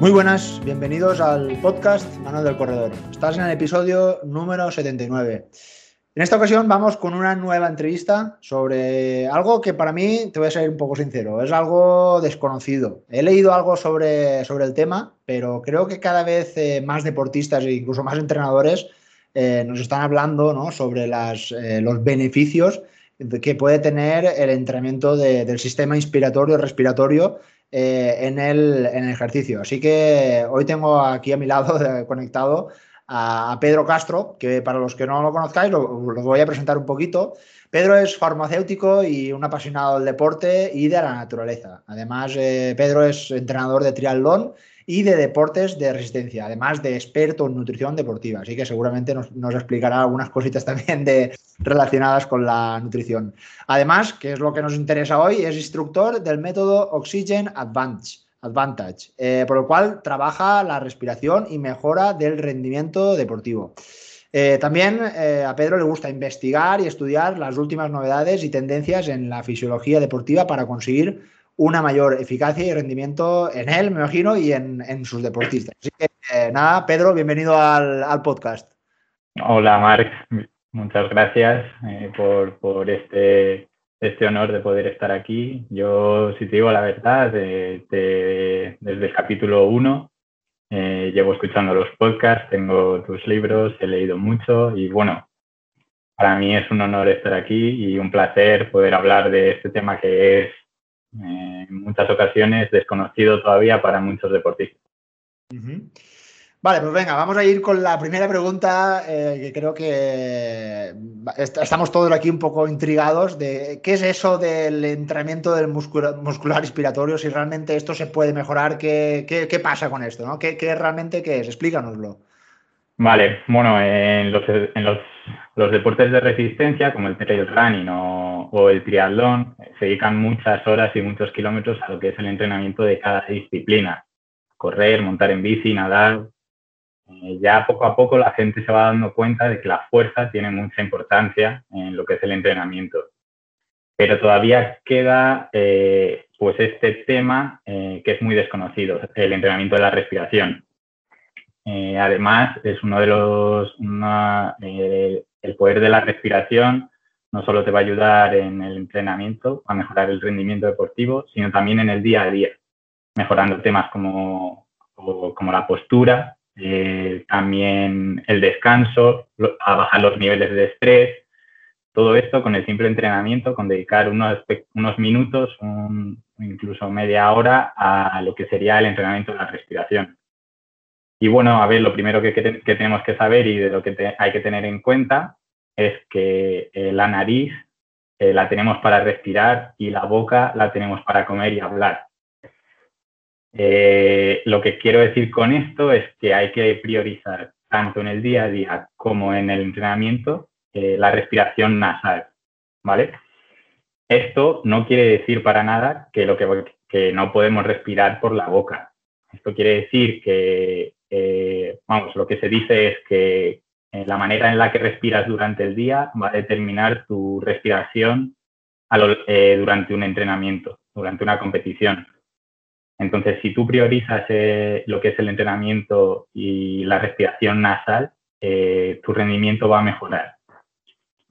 Muy buenas, bienvenidos al podcast Manuel del Corredor. Estás en el episodio número 79. En esta ocasión vamos con una nueva entrevista sobre algo que para mí, te voy a ser un poco sincero, es algo desconocido. He leído algo sobre, sobre el tema, pero creo que cada vez eh, más deportistas e incluso más entrenadores eh, nos están hablando ¿no? sobre las, eh, los beneficios que puede tener el entrenamiento del sistema inspiratorio respiratorio en el, en, el, ejercicio. Así que hoy tengo aquí a mi lado conectado a, Pedro Castro, que para los que no lo conozcáis, lo, voy a presentar un poquito. Pedro es farmacéutico y un apasionado del deporte y de la naturaleza. Además, eh, Pedro es entrenador de triatlón y de deportes de resistencia, además de experto en nutrición deportiva. Así que seguramente nos, explicará algunas cositas también de, relacionadas con la nutrición. Además, que es lo que nos interesa hoy, es instructor del método Oxygen Advantage Advantage, eh, por lo cual trabaja la respiración y mejora del rendimiento deportivo. Eh, también eh, a Pedro le gusta investigar y estudiar las últimas novedades y tendencias en la fisiología deportiva para conseguir una mayor eficacia y rendimiento en él, me imagino, y en, sus deportistas. Así que nada, Pedro, bienvenido al, podcast. Hola, Marc. Muchas gracias por, por este este honor de poder estar aquí. Yo, si te digo la verdad, desde el capítulo 1 eh, llevo escuchando los podcasts, tengo tus libros, he leído mucho y bueno, para mí es un honor estar aquí y un placer poder hablar de este tema que es eh, en muchas ocasiones desconocido todavía para muchos deportistas. Vale, pues venga, vamos a ir con la primera pregunta, eh, que creo que estamos todos aquí un poco intrigados de qué es eso del entrenamiento del muscular, respiratorio, si realmente esto se puede mejorar, qué, qué, pasa con esto, ¿no? ¿Qué, ¿Qué, realmente qué es? Explícanoslo. Vale, bueno, en los, en los, los deportes de resistencia, como el trail running o, el triatlón, se dedican muchas horas y muchos kilómetros a lo que es el entrenamiento de cada disciplina. Correr, montar en bici, nadar, eh, ya poco a poco la gente se va dando cuenta de que la fuerza tiene mucha importancia en lo que es el entrenamiento. Pero todavía queda pues este tema eh, que es muy desconocido, el entrenamiento de la respiración. Además, es uno de los, el poder de la respiración no solo te va a ayudar en el entrenamiento a mejorar el rendimiento deportivo, sino también en el día a día, mejorando temas como, como la postura, eh, también el descanso, a bajar los niveles de estrés, todo esto con el simple entrenamiento, con dedicar unos, unos minutos, incluso media hora a lo que sería el entrenamiento de la respiración. Y bueno, a ver, lo primero que, tenemos que saber y de lo que hay que tener en cuenta es que eh, la nariz eh, la tenemos para respirar y la boca la tenemos para comer y hablar. Eh, lo que quiero decir con esto es que hay que priorizar tanto en el día a día como en el entrenamiento la respiración nasal, ¿vale? Esto no quiere decir para nada que, lo que, no podemos respirar por la boca. Esto quiere decir que, eh, vamos, lo que se dice es que la manera en la que respiras durante el día va a determinar tu respiración durante un entrenamiento, durante una competición. Entonces, si tú priorizas eh, lo que es el entrenamiento y la respiración nasal, eh, tu rendimiento va a mejorar.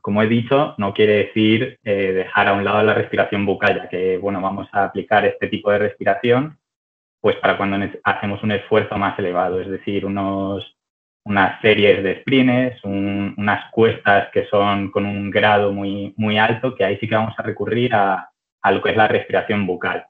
Como he dicho, no quiere decir eh, dejar a un lado la respiración bucal, ya que, bueno, vamos a aplicar este tipo de respiración pues para cuando hacemos un esfuerzo más elevado, es decir, unos, unas series de sprints, unas cuestas que son con un grado muy, muy alto, que ahí sí que vamos a recurrir a, a lo que es la respiración bucal.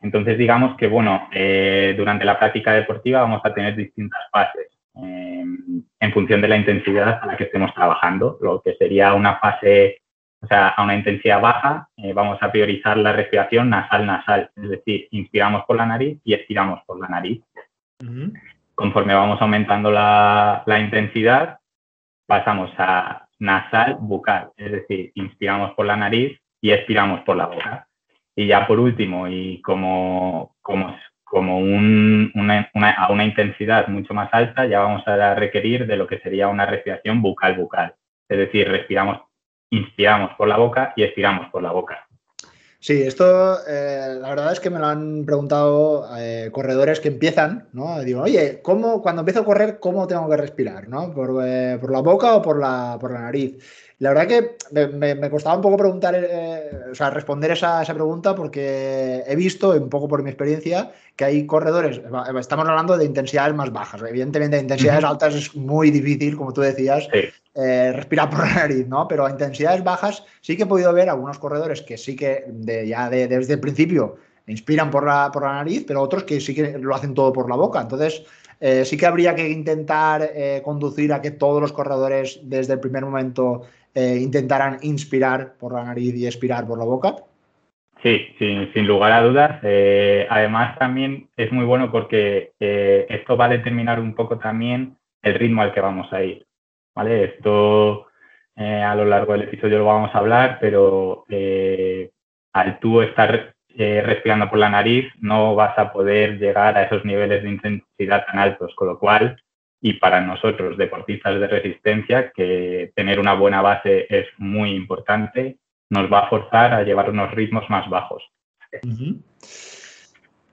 Entonces, digamos que, bueno, eh, durante la práctica deportiva vamos a tener distintas fases em, en función de la intensidad a la que estemos trabajando. Lo que sería una fase, o sea, a una intensidad baja, eh, vamos a priorizar la respiración nasal-nasal, es decir, inspiramos por la nariz y expiramos por la nariz. Conforme vamos aumentando la, la intensidad, pasamos a nasal-bucal, es decir, inspiramos por la nariz y expiramos por la boca. Y ya por último, y como, como, como una, a una intensidad mucho más alta, ya vamos a requerir de lo que sería una respiración bucal-bucal. Es decir, respiramos, inspiramos por la boca y expiramos por la boca. Sí, esto eh, la verdad es que me lo han preguntado eh, corredores que empiezan, ¿no? Digo, oye, ¿cómo, cuando empiezo a correr, ¿cómo tengo que respirar? ¿no? ¿Por, eh, por la boca o por la, por la nariz? La verdad que me, costaba un poco preguntar, o sea, responder esa, esa, pregunta porque he visto, un poco por mi experiencia, que hay corredores, estamos hablando de intensidades más bajas. Evidentemente, de intensidades altas es muy difícil, como tú decías, eh, respirar por la nariz, ¿no? Pero a intensidades bajas sí que he podido ver algunos corredores que sí que ya desde el principio inspiran por la, por la nariz, pero otros que sí que lo hacen todo por la boca. Entonces, eh, sí que habría que intentar eh, conducir a que todos los corredores desde el primer momento intentaran inspirar por la nariz y expirar por la boca. Sí, sin, lugar a dudas. además, también es muy bueno porque esto va a determinar un poco también el ritmo al que vamos a ir. Esto eh, a lo largo del episodio lo vamos a hablar, pero eh, al tú estar eh, respirando por la nariz no vas a poder llegar a esos niveles de intensidad tan altos, con lo cual, y para nosotros deportistas de resistencia, que tener una buena base es muy importante, nos va a forzar a llevar unos ritmos más bajos.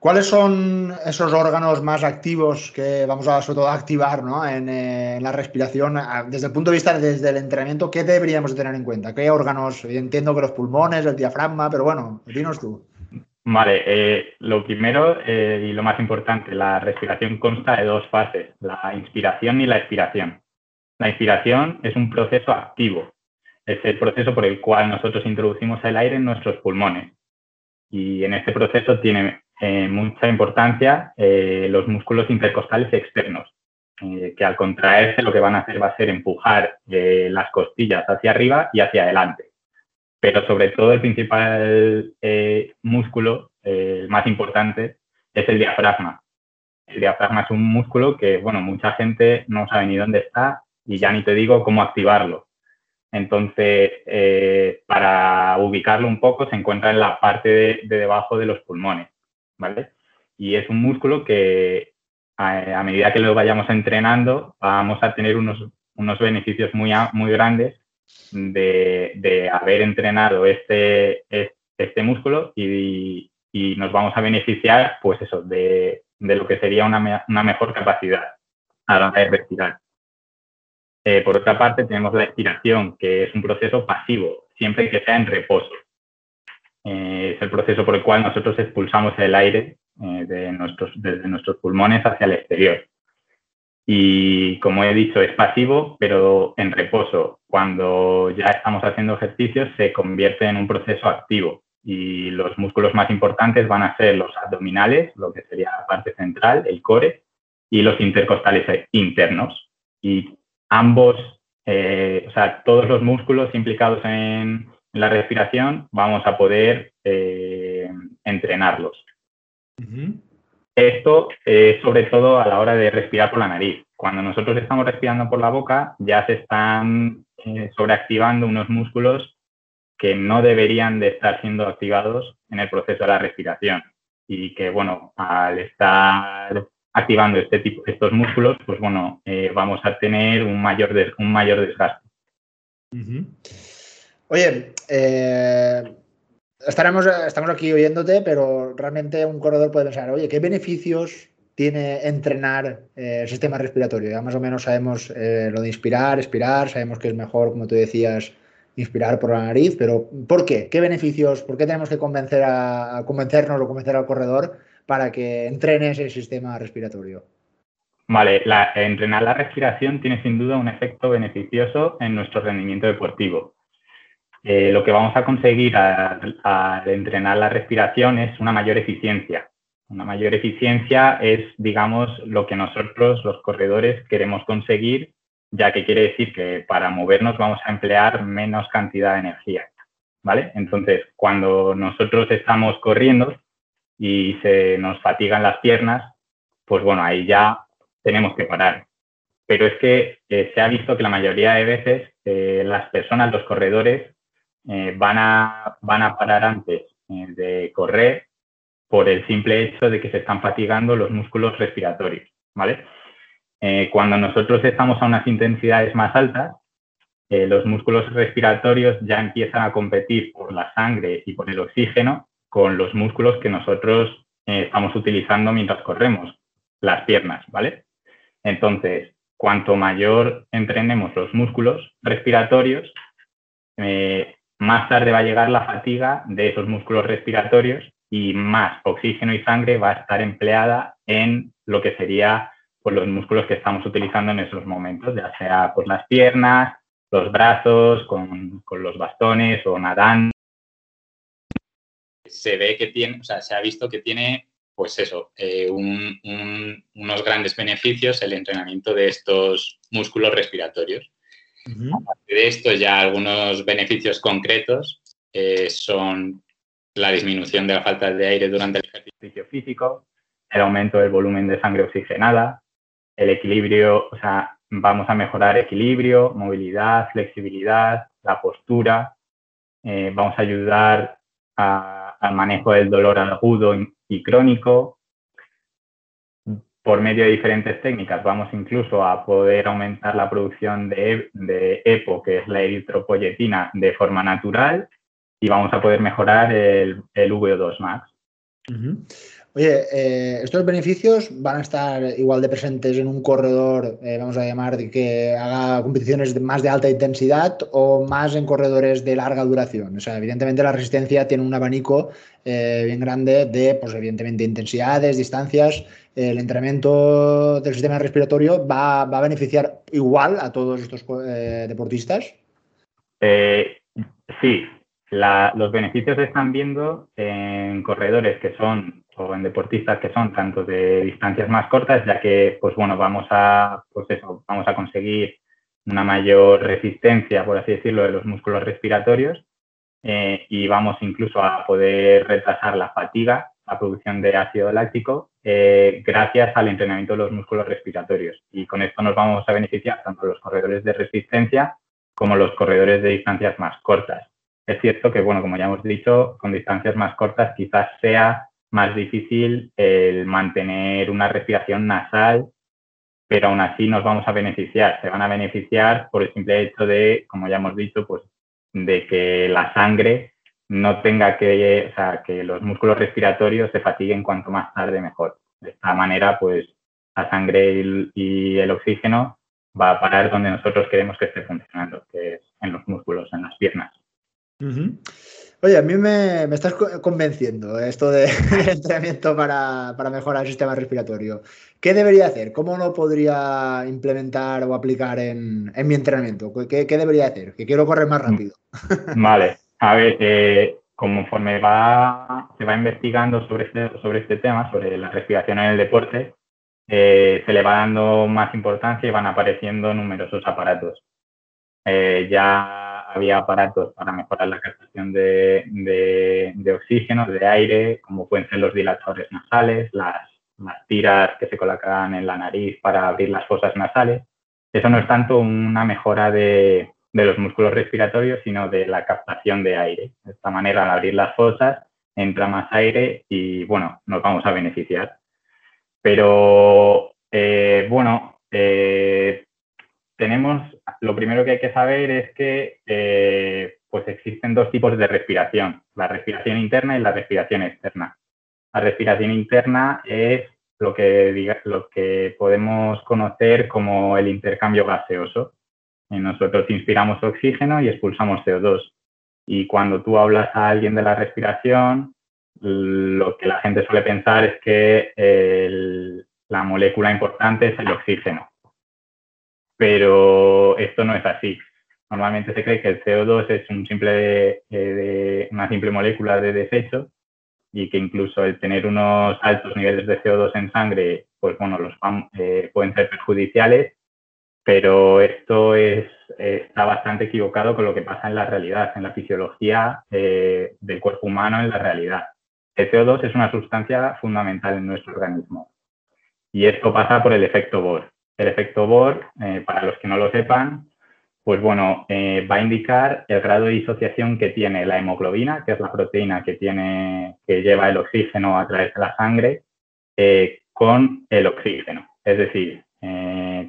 ¿Cuáles son esos órganos más activos que vamos a sobre todo activar en, la respiración? Desde el punto de vista desde el entrenamiento, ¿qué deberíamos tener en cuenta? ¿Qué órganos? Entiendo que los pulmones, el diafragma, pero bueno, dinos tú. Vale, eh, lo primero eh, y lo más importante, la respiración consta de dos fases, la inspiración y la expiración. La inspiración es un proceso activo, es el proceso por el cual nosotros introducimos el aire en nuestros pulmones. Y en este proceso tiene eh, mucha importancia eh, los músculos intercostales externos, eh, que al contraerse lo que van a hacer va a ser empujar las costillas hacia arriba y hacia adelante. Pero sobre todo el principal músculo, el más importante, es el diafragma. El diafragma es un músculo que, bueno, mucha gente no sabe ni dónde está y ya ni te digo cómo activarlo. Entonces, para ubicarlo un poco, se encuentra en la parte de debajo de los pulmones. ¿Vale? Y es un músculo que a, medida que lo vayamos entrenando vamos a tener unos, unos beneficios muy, muy grandes de, de haber entrenado este, este músculo y, y, nos vamos a beneficiar, pues eso, de, de lo que sería una, una, mejor capacidad a la hora de respirar. Eh, por otra parte, tenemos la expiración, que es un proceso pasivo, siempre que sea en reposo. Eh, es el proceso por el cual nosotros expulsamos el aire eh, de nuestros, desde nuestros pulmones hacia el exterior. Y como he dicho, es pasivo, pero en reposo. Cuando ya estamos haciendo ejercicios, se convierte en un proceso activo. Y los músculos más importantes van a ser los abdominales, lo que sería la parte central, el core, y los intercostales internos. Y ambos, eh, o sea, todos los músculos implicados en, la respiración vamos a poder eh, entrenarlos. Esto es sobre todo a la hora de respirar por la nariz. Cuando nosotros estamos respirando por la boca, ya se están eh, sobreactivando unos músculos que no deberían de estar siendo activados en el proceso de la respiración. Y que, bueno, al estar activando este tipo, estos músculos, pues bueno, eh, vamos a tener un mayor, un mayor desgaste. Oye, eh, estaremos, estamos aquí oyéndote, pero realmente un corredor puede pensar, oye, ¿qué beneficios tiene entrenar eh, el sistema respiratorio? Ya más o menos sabemos eh, lo de inspirar, expirar, sabemos que es mejor, como tú decías, inspirar por la nariz, pero ¿por qué? ¿Qué beneficios? ¿Por qué tenemos que convencer a, convencernos o convencer al corredor para que entrene ese sistema respiratorio? Vale, la, entrenar la respiración tiene sin duda un efecto beneficioso en nuestro rendimiento deportivo. Eh, lo que vamos a conseguir al, entrenar la respiración es una mayor eficiencia. Una mayor eficiencia es, digamos, lo que nosotros, los corredores, queremos conseguir, ya que quiere decir que para movernos vamos a emplear menos cantidad de energía. ¿Vale? Entonces, cuando nosotros estamos corriendo y se nos fatigan las piernas, pues bueno, ahí ya tenemos que parar. Pero es que eh, se ha visto que la mayoría de veces eh, las personas, los corredores, eh, van, a, van a parar antes eh, de correr por el simple hecho de que se están fatigando los músculos respiratorios, ¿vale? Eh, cuando nosotros estamos a unas intensidades más altas, los músculos respiratorios ya empiezan a competir por la sangre y por el oxígeno con los músculos que nosotros estamos utilizando mientras corremos, las piernas, ¿vale? Entonces, cuanto mayor entrenemos los músculos respiratorios, más tarde va a llegar la fatiga de esos músculos respiratorios y más oxígeno y sangre va a estar empleada en lo que sería pues, los músculos que estamos utilizando en esos momentos, ya sea pues, las piernas, los brazos, con, con los bastones o nadando. Se ve que tiene, o sea, se ha visto que tiene pues eso, eh, unos grandes beneficios el entrenamiento de estos músculos respiratorios. De esto, ya algunos beneficios concretos eh, son la disminución de la falta de aire durante el ejercicio físico, el aumento del volumen de sangre oxigenada, el equilibrio, o sea, vamos a mejorar equilibrio, movilidad, flexibilidad, la postura, eh, vamos a ayudar al manejo del dolor agudo y crónico. Por medio de diferentes técnicas vamos incluso a poder aumentar la producción de, EPO, que es la eritropoyetina, de forma natural y vamos a poder mejorar el, el VO2 max. Oye, eh, ¿estos beneficios van a estar igual de presentes en un corredor, eh, vamos a llamar, que haga competiciones más de alta intensidad o más en corredores de larga duración? O sea, evidentemente la resistencia tiene un abanico eh, bien grande de, pues evidentemente, intensidades, distancias. El entrenamiento del sistema respiratorio va, a beneficiar igual a todos estos deportistas. sí, los beneficios se están viendo en corredores que son o en deportistas que son tanto de distancias más cortas, ya que, pues bueno, vamos a, pues eso, vamos a conseguir una mayor resistencia, por así decirlo, de los músculos respiratorios eh, y vamos incluso a poder retrasar la fatiga, la producción de ácido láctico, eh, gracias al entrenamiento de los músculos respiratorios. Y con esto nos vamos a beneficiar tanto los corredores de resistencia como los corredores de distancias más cortas. Es cierto que, bueno, como ya hemos dicho, con distancias más cortas quizás sea más difícil el mantener una respiración nasal, pero aún así nos vamos a beneficiar. Se van a beneficiar por el simple hecho de, como ya hemos dicho, pues de que la sangre no tenga que, o sea, que los músculos respiratorios se fatiguen cuanto más tarde mejor. De esta manera, pues la sangre y el, oxígeno va a parar donde nosotros queremos que esté funcionando, que es en los músculos, en las piernas. Oye, a mí me, estás convenciendo esto de, entrenamiento para, mejorar el sistema respiratorio. ¿Qué debería hacer? ¿Cómo lo podría implementar o aplicar en, mi entrenamiento? ¿Qué, debería hacer? Que quiero correr más mm. rápido. Vale, a ver, eh, conforme va, se va investigando sobre este, sobre este tema, sobre la respiración en el deporte, eh, se le va dando más importancia y van apareciendo numerosos aparatos. Eh, ya había aparatos para mejorar la captación de, de, oxígeno, de aire, como pueden ser los dilatadores nasales, las, las tiras que se colocan en la nariz para abrir las fosas nasales. Eso no es tanto una mejora de, de los músculos respiratorios, sino de la captación de aire. De esta manera, al abrir las fosas, entra más aire y, bueno, nos vamos a beneficiar. Pero, eh, bueno, eh, tenemos, lo primero que hay que saber es que eh, pues existen dos tipos de respiración, la respiración interna y la respiración externa. La respiración interna es lo que, lo que podemos conocer como el intercambio gaseoso. Nosotros inspiramos oxígeno y expulsamos CO2. Y cuando tú hablas a alguien de la respiración, lo que la gente suele pensar es que la molécula importante es el oxígeno pero esto no es así. Normalmente se cree que el CO2 es simple, eh, una simple molécula de desecho y que incluso el tener unos altos niveles de CO2 en sangre, pues bueno, eh, pueden ser perjudiciales, pero esto es, está bastante equivocado con lo que pasa en la realidad, en la fisiología eh, del cuerpo humano en la realidad. El CO2 es una sustancia fundamental en nuestro organismo y esto pasa por el efecto Bohr. El efecto Bohr, eh, para los que no lo sepan, pues bueno, eh, va a indicar el grado de disociación que tiene la hemoglobina, que es la proteína que, tiene, que lleva el oxígeno a través de la sangre, con el oxígeno. Es decir,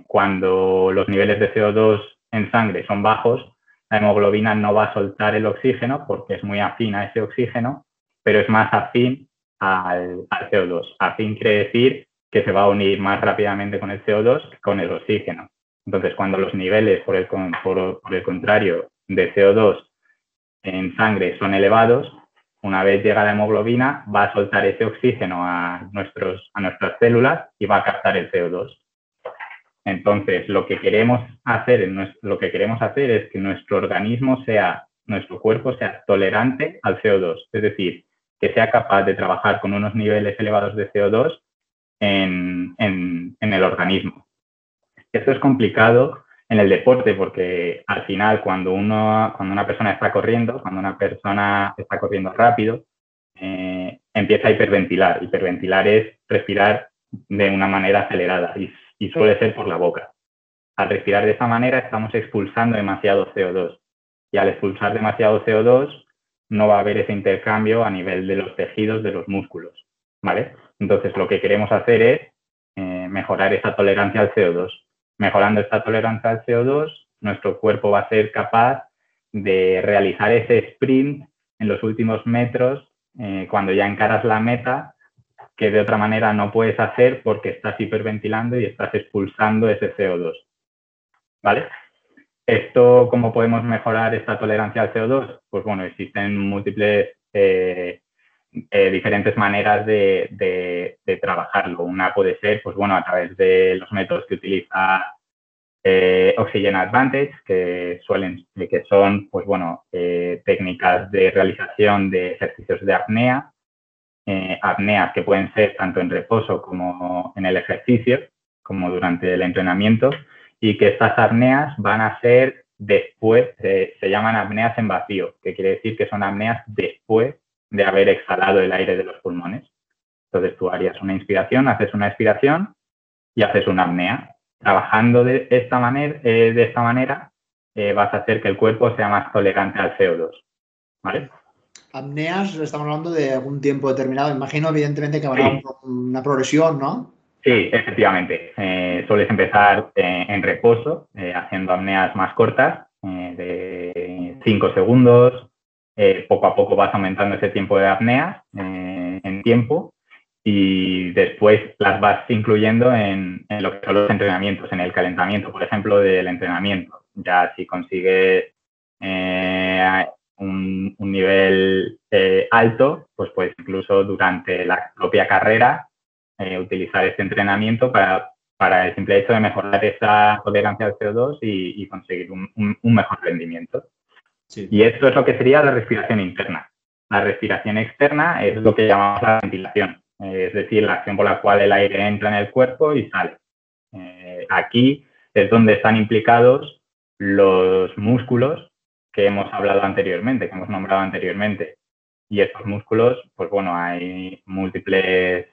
cuando los niveles de CO2 en sangre son bajos, la hemoglobina no va a soltar el oxígeno porque es muy afín a ese oxígeno, pero es más afín al, CO2. Afín quiere decir que se va a unir más rápidamente con el CO2 que con el oxígeno. Entonces, cuando los niveles, por el, contrario, de CO2 en sangre son elevados, una vez llega la hemoglobina, va a soltar ese oxígeno a nuestras células y va a captar el CO2. Entonces, lo que queremos hacer, lo que queremos hacer es que nuestro organismo sea, nuestro cuerpo sea tolerante al CO2, es decir, que sea capaz de trabajar con unos niveles elevados de CO2 en, el organismo. Esto es complicado en el deporte, porque al final cuando, uno, cuando una persona está corriendo, cuando una persona está corriendo rápido, eh, empieza a hiperventilar. Hiperventilar es respirar de una manera acelerada y, y suele ser por la boca. Al respirar de esa manera estamos expulsando demasiado CO2 y al expulsar demasiado CO2 no va a haber ese intercambio a nivel de los tejidos de los músculos. ¿vale? Entonces lo que queremos hacer es eh, mejorar esa tolerancia al CO2 Mejorando esta tolerancia al CO2, nuestro cuerpo va a ser capaz de realizar ese sprint en los últimos metros eh, cuando ya encaras la meta, que de otra manera no puedes hacer porque estás hiperventilando y estás expulsando ese CO2. ¿Vale? Esto, ¿cómo podemos mejorar esta tolerancia al CO2? Pues bueno, existen múltiples eh, eh, diferentes maneras de, trabajarlo. Una puede ser, pues bueno, a través de los métodos que utiliza eh, Oxygen Advantage, que suelen, que son, pues bueno, eh, técnicas de realización de ejercicios de apnea, apneas que pueden ser tanto en reposo como en el ejercicio, como durante el entrenamiento, y que estas apneas van a ser después, se llaman apneas en vacío, que quiere decir que son apneas después de haber exhalado el aire de los pulmones. Entonces tú harías una inspiración, haces una expiración y haces una apnea. Trabajando de esta manera, eh, de esta manera eh, vas a hacer que el cuerpo sea más tolerante al CO2. ¿Vale? Apneas, estamos hablando de algún tiempo determinado. Imagino, evidentemente, que habrá una progresión, ¿no? Sí, efectivamente. Eh, sueles empezar en reposo, haciendo apneas más cortas, de 5 segundos, eh, poco a poco vas aumentando ese tiempo de apnea eh, en tiempo y después las vas incluyendo en, lo que son los entrenamientos, en el calentamiento, por ejemplo, del entrenamiento. Ya si consigues eh, un, nivel alto, pues puedes incluso durante la propia carrera utilizar este entrenamiento para, para, el simple hecho de mejorar esa tolerancia al CO2 y, conseguir un, mejor rendimiento. Y esto es lo que sería la respiración interna. La respiración externa es lo que llamamos la ventilación, es decir, la acción por la cual el aire entra en el cuerpo y sale. Eh, aquí es donde están implicados los músculos que hemos hablado anteriormente, que hemos nombrado anteriormente. Y estos músculos, pues bueno, hay múltiples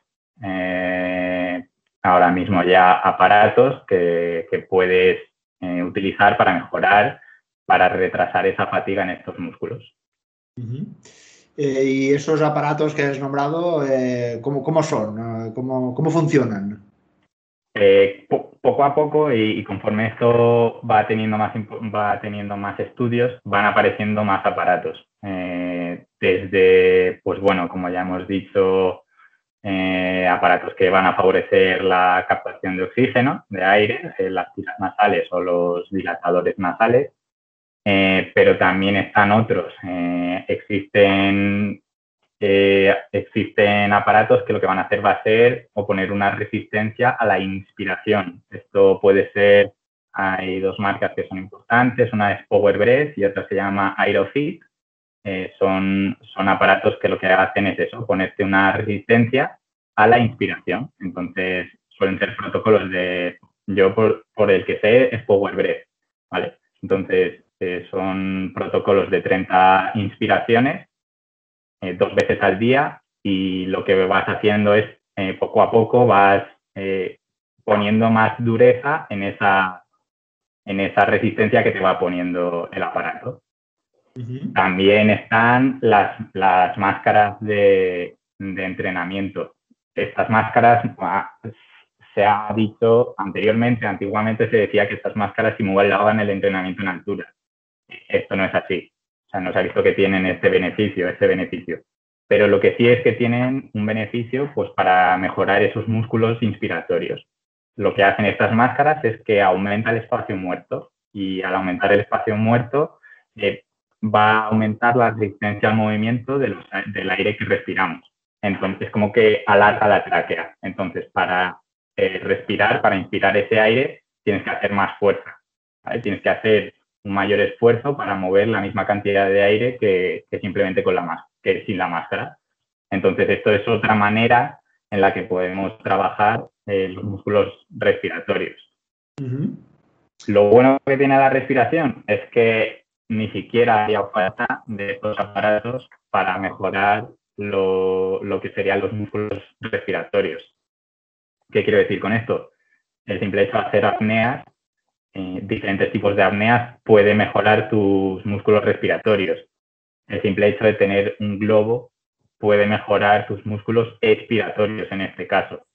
eh, ahora mismo ya aparatos que, puedes eh, utilizar para mejorar para retrasar esa fatiga en estos músculos. Eh, ¿Y esos aparatos que has nombrado, eh, ¿cómo, son? ¿Cómo, cómo funcionan? Eh, poco a poco y, conforme esto va teniendo más, va teniendo más estudios, van apareciendo más aparatos. desde, pues bueno, como ya hemos dicho, aparatos que van a favorecer la captación de oxígeno, de aire, las tiras nasales o los dilatadores nasales, eh, pero también están otros. Eh, existen, eh, existen aparatos que lo que van a hacer va a ser oponer una resistencia a la inspiración. Esto puede ser, hay dos marcas que son importantes, una es Power Breath y otra se llama Aerofit. son, son aparatos que lo que hacen es eso, ponerte una resistencia a la inspiración. Entonces, suelen ser protocolos de, yo por, el que sé, es Power Breath, ¿vale? Entonces, son protocolos de 30 inspiraciones, eh, dos veces al día, y lo que vas haciendo es, eh, poco a poco, vas eh, poniendo más dureza en esa, en esa resistencia que te va poniendo el aparato. También están las, las máscaras de, de, entrenamiento. Estas máscaras se ha dicho anteriormente, antiguamente se decía que estas máscaras simulaban el entrenamiento en altura. Esto no es así. Sea, no se ha visto que tienen este beneficio, este beneficio. Pero lo que sí es que tienen un beneficio pues, para mejorar esos músculos inspiratorios. Lo que hacen estas máscaras es que aumenta el espacio muerto y al aumentar el espacio muerto eh, va a aumentar la resistencia al movimiento del aire que respiramos. Entonces, como que alarga la tráquea. Entonces, para eh, respirar, para inspirar ese aire, tienes que hacer más fuerza. Tienes que hacer un mayor esfuerzo para mover la misma cantidad de aire que, simplemente con la que sin la máscara. Entonces, esto es otra manera en la que podemos trabajar eh, los músculos respiratorios. Lo bueno que tiene la respiración es que ni siquiera hay falta de estos aparatos para mejorar lo, que serían los músculos respiratorios. ¿Qué quiero decir con esto? El simple hecho de hacer apneas, eh, diferentes tipos de apneas, puede mejorar tus músculos respiratorios. El simple hecho de tener un globo puede mejorar tus músculos expiratorios en este caso.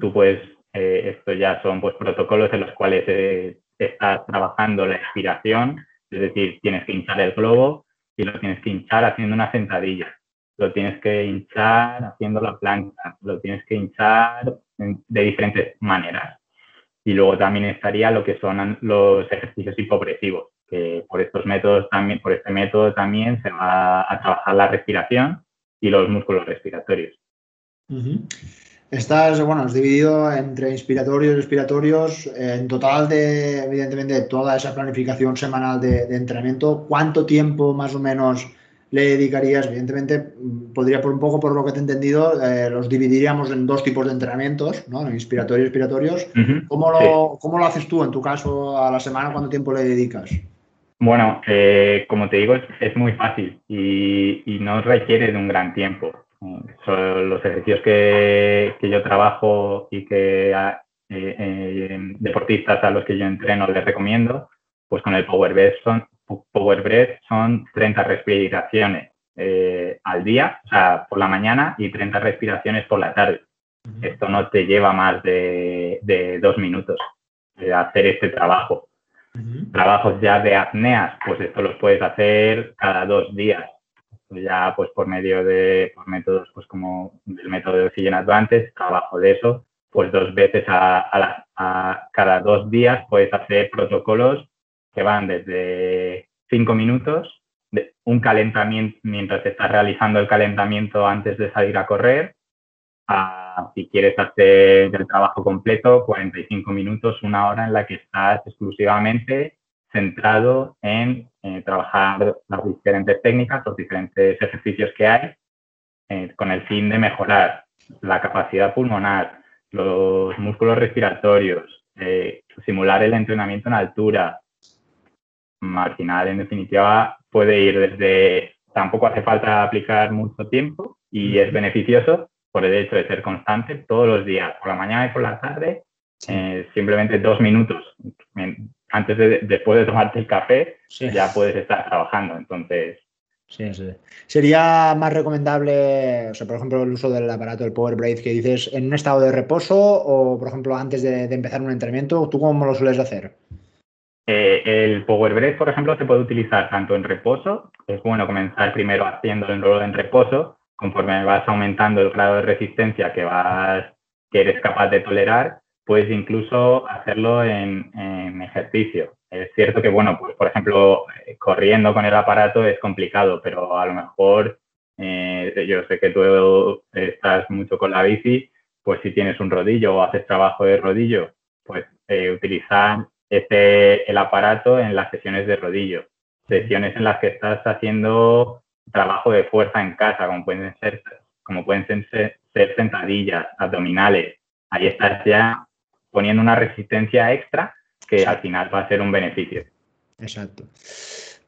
Tú puedes, eh, esto ya son pues, protocolos en los cuales eh, estás trabajando la expiración, es decir, tienes que hinchar el globo y lo tienes que hinchar haciendo una sentadilla lo tienes que hinchar haciendo la plancha, lo tienes que hinchar de diferentes maneras. Y luego también estaría lo que son los ejercicios hipopresivos, que por estos métodos también, por este método también se va a trabajar la respiración y los músculos respiratorios. Estás, bueno, has dividido entre inspiratorios y respiratorios. En total de, evidentemente, toda esa planificación semanal de, de entrenamiento, ¿cuánto tiempo más o menos le dedicarías, evidentemente, podría por un poco, por lo que te he entendido, eh, los dividiríamos en dos tipos de entrenamientos, ¿no? Inspiratorios y respiratorios. ¿Cómo, lo, haces tú en tu caso a la semana? ¿Cuánto tiempo le dedicas? Bueno, eh, como te digo, es, muy fácil y, no requiere de un gran tiempo. Son los ejercicios que, yo trabajo y que eh, deportistas a los que yo entreno les recomiendo, pues con el Power Best son Power Breath son 30 respiraciones eh, al día, o sea, por la mañana y 30 respiraciones por la tarde. Esto no te lleva más de, dos minutos de hacer este trabajo. Trabajos ya de apneas, pues esto los puedes hacer cada dos días. Ya pues por medio de por métodos pues como el método de Oxygen Advantage, trabajo de eso, pues dos veces a, a cada dos días puedes hacer protocolos que van desde cinco minutos, de un calentamiento mientras estás realizando el calentamiento antes de salir a correr, a, si quieres hacer el trabajo completo, 45 minutos, una hora en la que estás exclusivamente centrado en eh, trabajar las diferentes técnicas, los diferentes ejercicios que hay, eh, con el fin de mejorar la capacidad pulmonar, los músculos respiratorios, eh, simular el entrenamiento en altura, al final, en definitiva, puede ir desde, tampoco hace falta aplicar mucho tiempo y es beneficioso por el hecho de ser constante todos los días, por la mañana y por la tarde, eh, simplemente dos minutos. Antes de, después de tomarte el café, ya puedes estar trabajando. Entonces, Sí, sí. ¿Sería más recomendable, o sea, por ejemplo, el uso del aparato, el Power Brace, que dices, en un estado de reposo o, por ejemplo, antes de, de empezar un entrenamiento? ¿Tú cómo lo sueles hacer? Eh, el Power Breath, por ejemplo, se puede utilizar tanto en reposo, es bueno comenzar primero haciendo el rol en reposo, conforme vas aumentando el grado de resistencia que, vas, que eres capaz de tolerar, puedes incluso hacerlo en, ejercicio. Es cierto que, bueno, pues por ejemplo, eh, corriendo con el aparato es complicado, pero a lo mejor, eh, yo sé que tú estás mucho con la bici, pues si tienes un rodillo o haces trabajo de rodillo, pues utilizar este, el aparato en las sesiones de rodillo, sesiones en las que estás haciendo trabajo de fuerza en casa, como pueden ser, como pueden ser, sentadillas, abdominales. Ahí estás ya poniendo una resistencia extra que al final va a ser un beneficio. Exacto.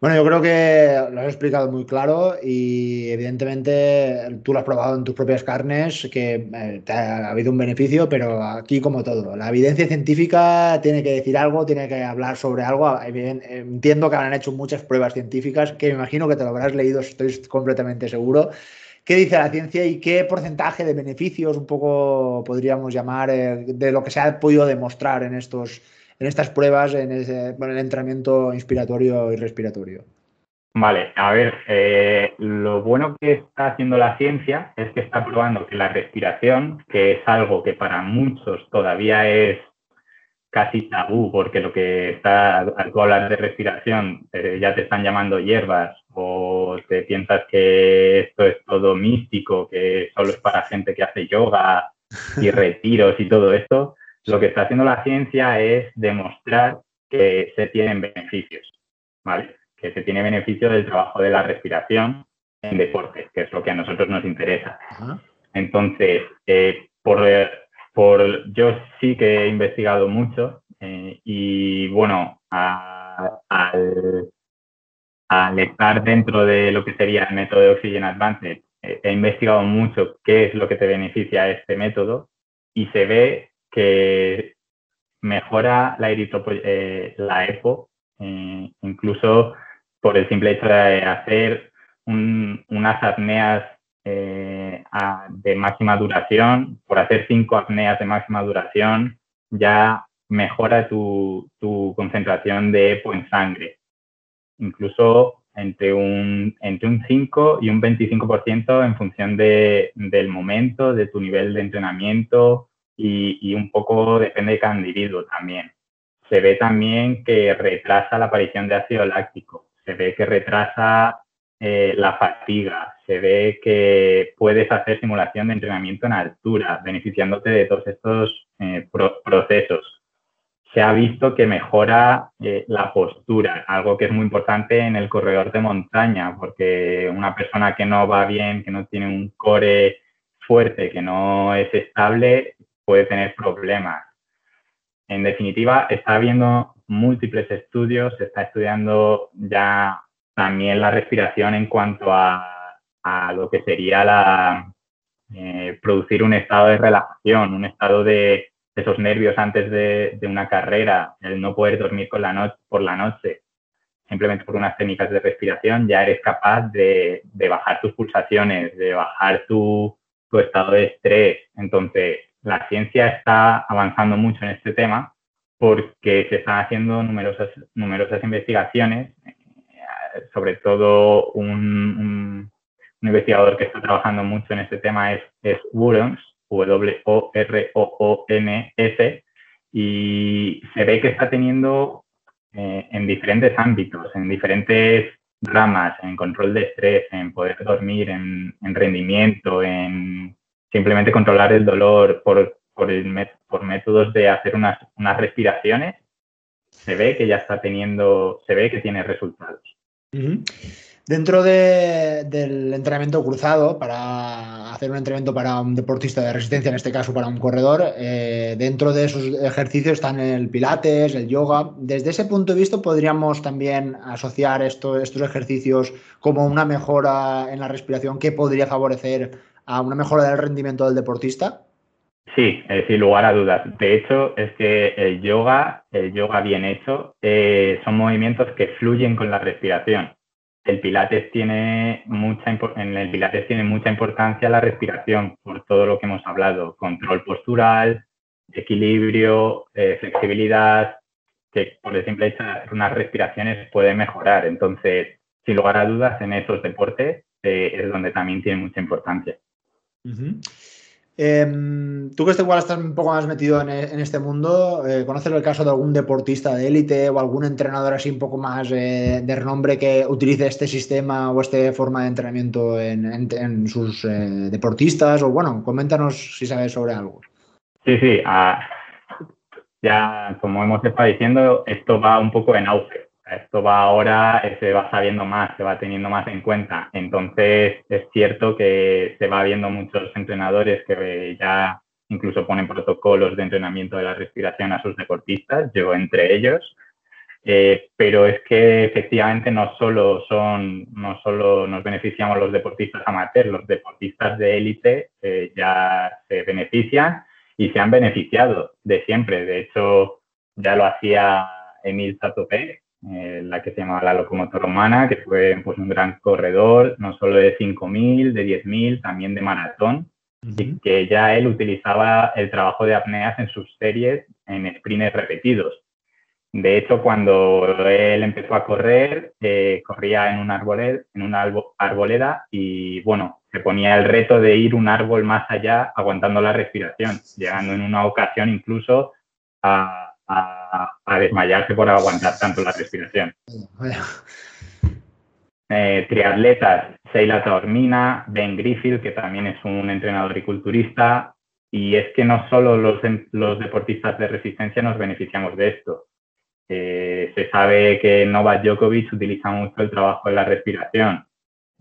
Bueno, yo creo que lo has explicado muy claro y evidentemente tú lo has probado en tus propias carnes, que eh, te ha habido un beneficio, pero aquí como todo, la evidencia científica tiene que decir algo, tiene que hablar sobre algo. Entiendo que habrán hecho muchas pruebas científicas, que me imagino que te lo habrás leído, estoy completamente seguro. qué dice la ciencia y qué porcentaje de beneficios, un poco podríamos llamar, eh, de lo que se ha podido demostrar en, estos, en estas pruebas, en, el entrenamiento inspiratorio y respiratorio. Vale, a ver, eh, lo bueno que está haciendo la ciencia es que está probando que la respiración, que es algo que para muchos todavía es casi tabú, porque lo que está, al hablar de respiración, eh, ya te están llamando hierbas o te piensas que esto es todo místico, que solo es para gente que hace yoga y retiros y todo esto, lo que está haciendo la ciencia es demostrar que se tienen beneficios, ¿vale? Que se tiene beneficio del trabajo de la respiración en deportes, que es lo que a nosotros nos interesa. Entonces, eh, por por, yo sí que he investigado mucho eh, y bueno, al, estar dentro de lo que sería el método de Oxygen Advanced, eh, he investigado mucho qué es lo que te beneficia este método y se ve que mejora la, eh, la EPO, incluso por el simple hecho de hacer unas apneas eh, de máxima duración, por hacer cinco apneas de máxima duración, ya mejora tu, concentración de EPO en sangre. Incluso entre un, entre un 5 y un 25% en función de, del momento, de tu nivel de entrenamiento y, un poco depende de cada individuo también. Se ve también que retrasa la aparición de ácido láctico, se ve que retrasa eh, la fatiga, se ve que puedes hacer simulación de entrenamiento en altura, beneficiándote de todos estos eh, procesos. Se ha visto que mejora eh, la postura, algo que es muy importante en el corredor de montaña, porque una persona que no va bien, que no tiene un core fuerte, que no es estable, puede tener problemas. En definitiva, está habiendo múltiples estudios, se está estudiando ya también la respiración en cuanto a, lo que sería la, eh, producir un estado de relajación, un estado de, esos nervios antes de, una carrera, el no poder dormir por la noche, simplemente por unas técnicas de respiración, ya eres capaz de, bajar tus pulsaciones, de bajar tu, tu, estado de estrés. Entonces, la ciencia está avanzando mucho en este tema porque se están haciendo numerosas, numerosas investigaciones sobre todo un, investigador que está trabajando mucho en este tema es, es W-O-R-O-O-N-S, y se ve que está teniendo eh, en diferentes ámbitos, en diferentes ramas, en control de estrés, en poder dormir, en, rendimiento, en simplemente controlar el dolor por, por, métodos de hacer unas, unas respiraciones, se ve que ya está teniendo, se ve que tiene resultados. Dentro del entrenamiento cruzado, para hacer un entrenamiento para un deportista de resistencia, en este caso para un corredor, eh, dentro de esos ejercicios están el pilates, el yoga. Desde ese punto de vista, ¿podríamos también asociar estos ejercicios como una mejora en la respiración que podría favorecer a una mejora del rendimiento del deportista? Sí, sin lugar a dudas. De hecho, es que el yoga, el yoga bien hecho, eh, son movimientos que fluyen con la respiración. El pilates tiene mucha en el pilates tiene mucha importancia la respiración por todo lo que hemos hablado, control postural, equilibrio, eh, flexibilidad, que por el unas respiraciones puede mejorar. Entonces, sin lugar a dudas, en esos deportes eh, es donde también tiene mucha importancia. Em, tú que este igual estás un poco más metido en, este mundo, eh, ¿conoces el caso de algún deportista de élite o algún entrenador así un poco más eh, de renombre que utilice este sistema o esta forma de entrenamiento en, sus eh, deportistas? O bueno, coméntanos si sabes sobre algo. Sí, sí. Ah, ya, como hemos estado diciendo, esto va un poco en auge esto va ahora, se va sabiendo más, se va teniendo más en cuenta. Entonces, es cierto que se va viendo muchos entrenadores que ya incluso ponen protocolos de entrenamiento de la respiración a sus deportistas, yo entre ellos. Eh, pero es que efectivamente no solo son, no solo nos beneficiamos los deportistas amateurs, los deportistas de élite eh, ya se benefician y se han beneficiado de siempre. De hecho, ya lo hacía Emil Satopé, la que se llamaba la locomotora humana, que fue pues, un gran corredor, no solo de 5.000, de 10.000, también de maratón, y que ya él utilizaba el trabajo de apneas en sus series en sprints repetidos. De hecho, cuando él empezó a correr, eh, corría en, un arboleda, en una arboleda y, bueno, se ponía el reto de ir un árbol más allá aguantando la respiración, llegando en una ocasión incluso a, desmayarse por aguantar tanto la respiración. Eh, triatletas, Seila Taormina, Ben Griffith, que también es un entrenador y culturista, y es que no solo los, los deportistas de resistencia nos beneficiamos de esto, eh, se sabe que Novak Djokovic utiliza mucho el trabajo de la respiración.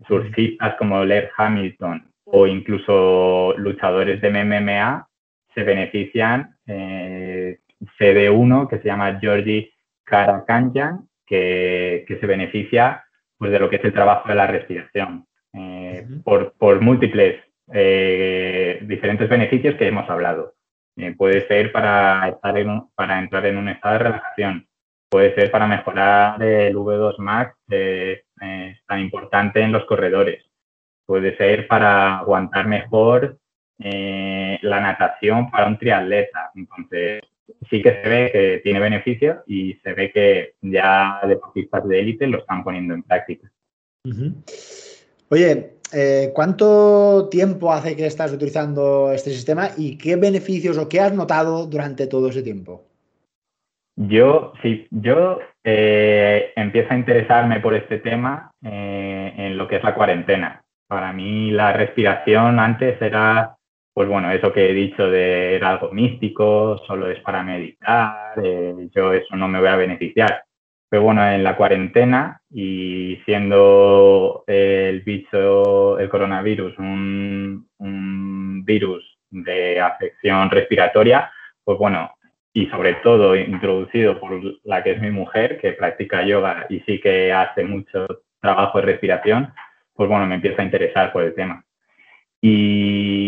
Surfistas como Lev Hamilton o incluso luchadores de MMA se benefician. Eh, CD1, que se llama Georgi Karakanjan, que, que, se beneficia pues, de lo que es el trabajo de la respiración eh, por, por, múltiples diferentes beneficios que hemos hablado. puede ser para, estar en para entrar en un estado de relajación, puede ser para mejorar el V2 Max eh, eh, tan importante en los corredores. Puede ser para aguantar mejor eh, la natación para un triatleta. Entonces, sí que se ve que tiene beneficios y se ve que ya deportistas de élite lo están poniendo en práctica. Oye, ¿cuánto tiempo hace que estás utilizando este sistema y qué beneficios o qué has notado durante todo ese tiempo? Yo, sí, yo eh, empiezo a interesarme por este tema eh, en lo que es la cuarentena. Para mí la respiración antes era, pues bueno, eso que he dicho de era algo místico, solo es para meditar, eh, yo eso no me voy a beneficiar. Pero bueno, en la cuarentena y siendo el bicho, el coronavirus, un, un virus de afección respiratoria, pues bueno, y sobre todo introducido por la que es mi mujer, que practica yoga y sí que hace mucho trabajo de respiración, pues bueno, me empieza a interesar por el tema. Y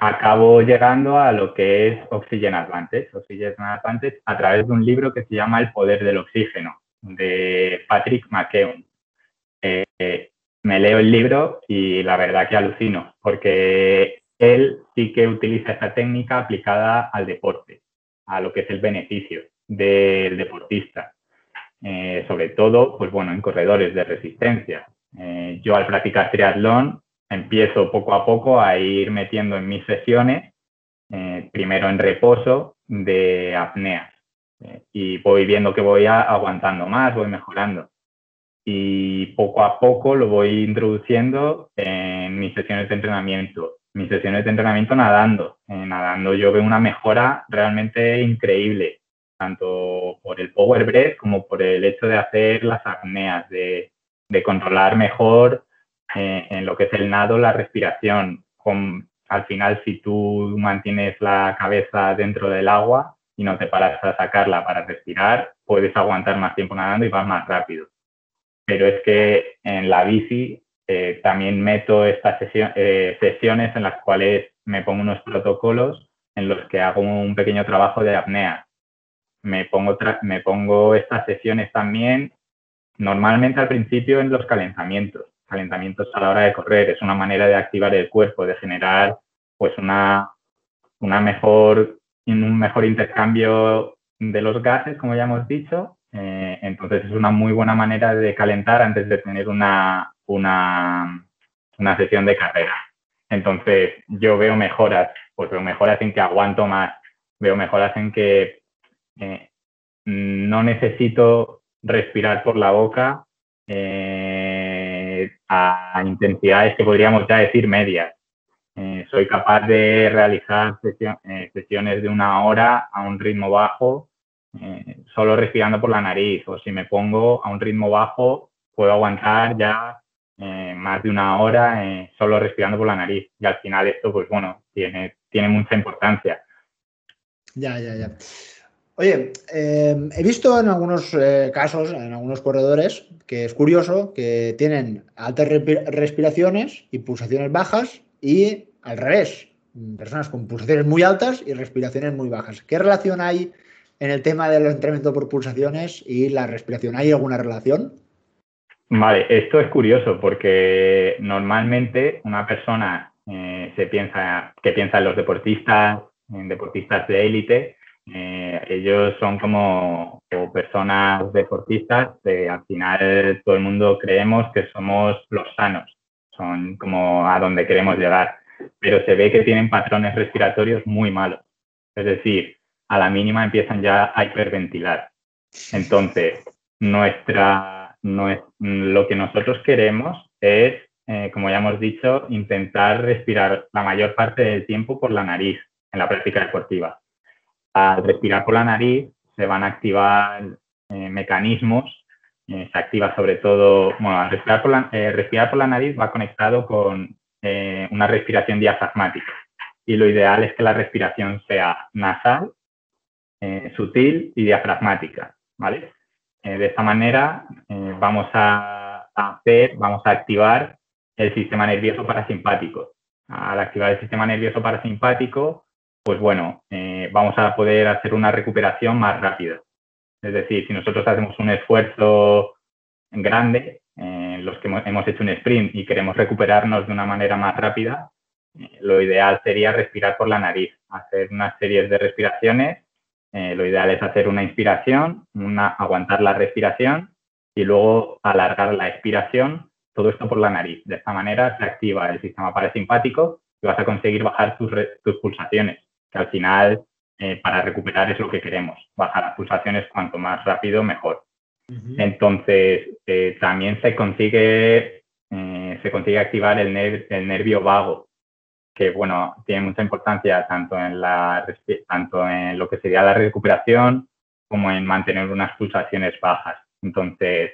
acabo llegando a lo que es Oxygen Advantage a través de un libro que se llama El poder del oxígeno, de Patrick McKeown. Eh, me leo el libro y la verdad que alucino, porque él sí que utiliza esta técnica aplicada al deporte a lo que es el beneficio del deportista. Eh, sobre todo, pues bueno, en corredores de resistencia. Eh, yo al practicar triatlón empiezo poco a poco a ir metiendo en mis sesiones, eh, primero en reposo de apneas. y voy viendo que voy aguantando más, voy mejorando. Y poco a poco lo voy introduciendo en mis sesiones de entrenamiento mis sesiones de entrenamiento nadando. nadando yo veo una mejora realmente increíble, tanto por el power breath como por el hecho de hacer las apneas, de, controlar mejor eh, en lo que es el nado la respiración. Con, al final, si tú mantienes la cabeza dentro del agua y no te paras a sacarla para respirar, puedes aguantar más tiempo nadando y vas más rápido. Pero es que en la bici eh, también meto estas eh, sesiones en las cuales me pongo unos protocolos en los que hago un pequeño trabajo de apnea. Me pongo, me pongo estas sesiones también normalmente al principio en los calentamientos. Calentamientos a la hora de correr es una manera de activar el cuerpo, de generar pues una, una mejor, un mejor intercambio de los gases, como ya hemos dicho. Eh, entonces es una muy buena manera de calentar antes de tener una, una, una sesión de carrera. Entonces, yo veo mejoras, pues veo mejoras en que aguanto más, veo mejoras en que eh, no necesito respirar por la boca eh, a intensidades que podríamos ya decir medias. Eh, soy capaz de realizar sesiones de una hora a un ritmo bajo, solo respirando por la nariz, o si me pongo a un ritmo bajo, puedo aguantar ya eh, más de una hora eh, solo respirando por la nariz. Y al final esto, pues bueno, tiene, tiene mucha importancia. Ya, ya, ya. Oye, eh, he visto en algunos casos, en algunos corredores, que es curioso que tienen altas respiraciones y pulsaciones bajas y al revés, personas con pulsaciones muy altas y respiraciones muy bajas. ¿Qué relación hay en el tema del entrenamiento por pulsaciones y la respiración? ¿Hay alguna relación? Vale, esto es curioso porque normalmente una persona eh, se piensa que piensa en los deportistas, en deportistas de élite, eh, ellos son como, personas deportistas, al final todo el mundo creemos que somos los sanos, son como a donde queremos llegar, pero se ve que tienen patrones respiratorios muy malos, es decir, a la mínima empiezan ya a hiperventilar. Entonces, nuestra, lo que nosotros queremos es, eh, como ya hemos dicho, intentar respirar la mayor parte del tiempo por la nariz en la práctica deportiva al respirar por la nariz se van a activar eh, mecanismos, eh, se activa sobre todo, bueno, al respirar por, la, eh, respirar por la nariz va conectado con una respiración diafragmática y lo ideal es que la respiración sea nasal, sutil y diafragmática, ¿vale? de esta manera vamos a hacer, vamos a activar el sistema nervioso parasimpático. Al activar el sistema nervioso parasimpático, pues bueno, eh, vamos a poder hacer una recuperación más rápida. Es decir, si nosotros hacemos un esfuerzo grande, eh, los que hemos hecho un sprint y queremos recuperarnos de una manera más rápida, eh, lo ideal sería respirar por la nariz, hacer unas series de respiraciones. lo ideal es hacer una inspiración, aguantar la respiración y luego alargar la expiración, todo esto por la nariz. De esta manera se activa el sistema parasimpático y vas a conseguir bajar tus, tus pulsaciones que al final eh, para recuperar es lo que queremos, bajar las pulsaciones cuanto más rápido mejor. Entonces, eh, también se consigue, eh, se consigue activar el, el, nervio vago, que bueno, tiene mucha importancia tanto en, la, tanto en lo que sería la recuperación como en mantener unas pulsaciones bajas. Entonces,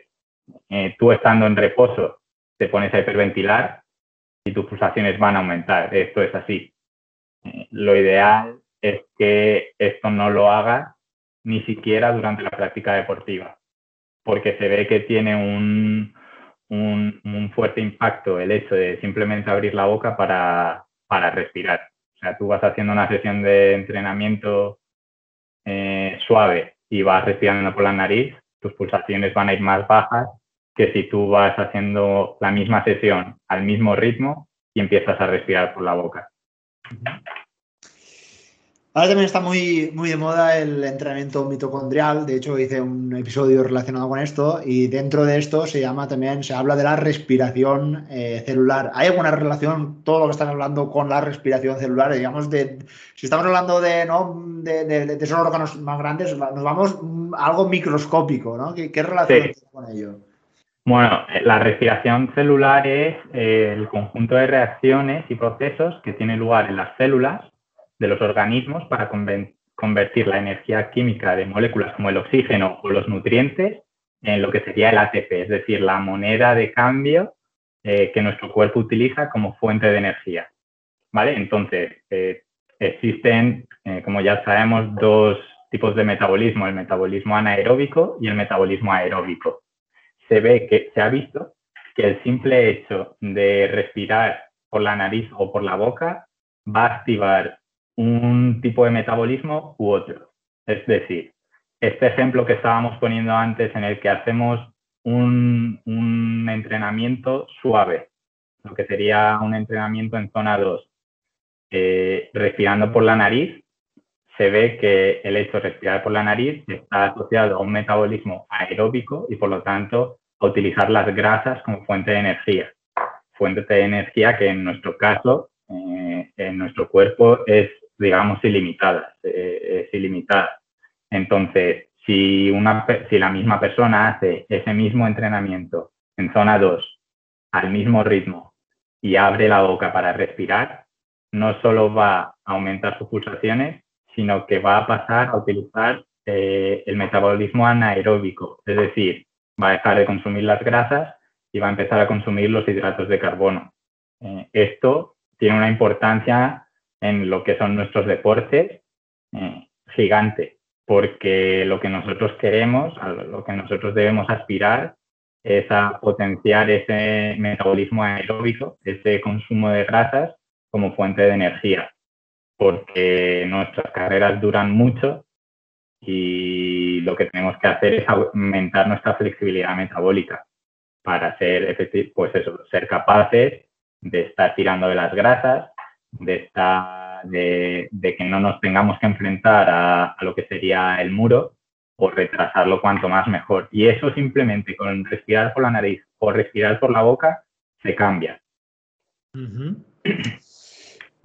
tú estando en reposo, te pones a hiperventilar y tus pulsaciones van a aumentar. Esto es así lo ideal es que esto no lo haga ni siquiera durante la práctica deportiva, porque se ve que tiene un, un, fuerte impacto el hecho de simplemente abrir la boca para, para, respirar. O sea, tú vas haciendo una sesión de entrenamiento eh, suave y vas respirando por la nariz, tus pulsaciones van a ir más bajas que si tú vas haciendo la misma sesión al mismo ritmo y empiezas a respirar por la boca. Ahora también está muy, muy de moda el entrenamiento mitocondrial. De hecho, hice un episodio relacionado con esto y dentro de esto se llama también, se habla de la respiración eh, celular. ¿Hay alguna relación, todo lo que están hablando, con la respiración celular? Digamos, de, si estamos hablando de, ¿no? de, de, esos órganos más grandes, nos vamos a algo microscópico, ¿no? ¿Qué, relación tiene con ello? Bueno, la respiración celular es eh, el conjunto de reacciones y procesos que tiene lugar en las células de los organismos para convertir la energía química de moléculas como el oxígeno o los nutrientes en lo que sería el ATP, es decir, la moneda de cambio eh, que nuestro cuerpo utiliza como fuente de energía. ¿Vale? Entonces, eh, existen, eh, como ya sabemos, dos tipos de metabolismo, el metabolismo anaeróbico y el metabolismo aeróbico. Se ve que se ha visto que el simple hecho de respirar por la nariz o por la boca va a activar un tipo de metabolismo u otro. Es decir, este ejemplo que estábamos poniendo antes en el que hacemos un, entrenamiento suave, lo que sería un entrenamiento en zona 2, eh, respirando por la nariz, se ve que el hecho de respirar por la nariz está asociado a un metabolismo aeróbico y por lo tanto a utilizar las grasas como fuente de energía. Fuente de energía que en nuestro caso, eh, en nuestro cuerpo es digamos, ilimitadas, eh, es ilimitada. Entonces, si, una, si la misma persona hace ese mismo entrenamiento en zona 2 al mismo ritmo y abre la boca para respirar, no solo va a aumentar sus pulsaciones, sino que va a pasar a utilizar eh, el metabolismo anaeróbico, es decir, va a dejar de consumir las grasas y va a empezar a consumir los hidratos de carbono. Eh, esto tiene una importancia en lo que son nuestros deportes eh, gigante, porque lo que nosotros queremos, lo que nosotros debemos aspirar es a potenciar ese metabolismo aeróbico, ese consumo de grasas como fuente de energía, porque nuestras carreras duran mucho y lo que tenemos que hacer es aumentar nuestra flexibilidad metabólica para ser pues eso, ser capaces de estar tirando de las grasas, de estar, de, que no nos tengamos que enfrentar a, lo que sería el muro o retrasarlo cuanto más mejor. Y eso simplemente con respirar por la nariz o respirar por la boca se cambia.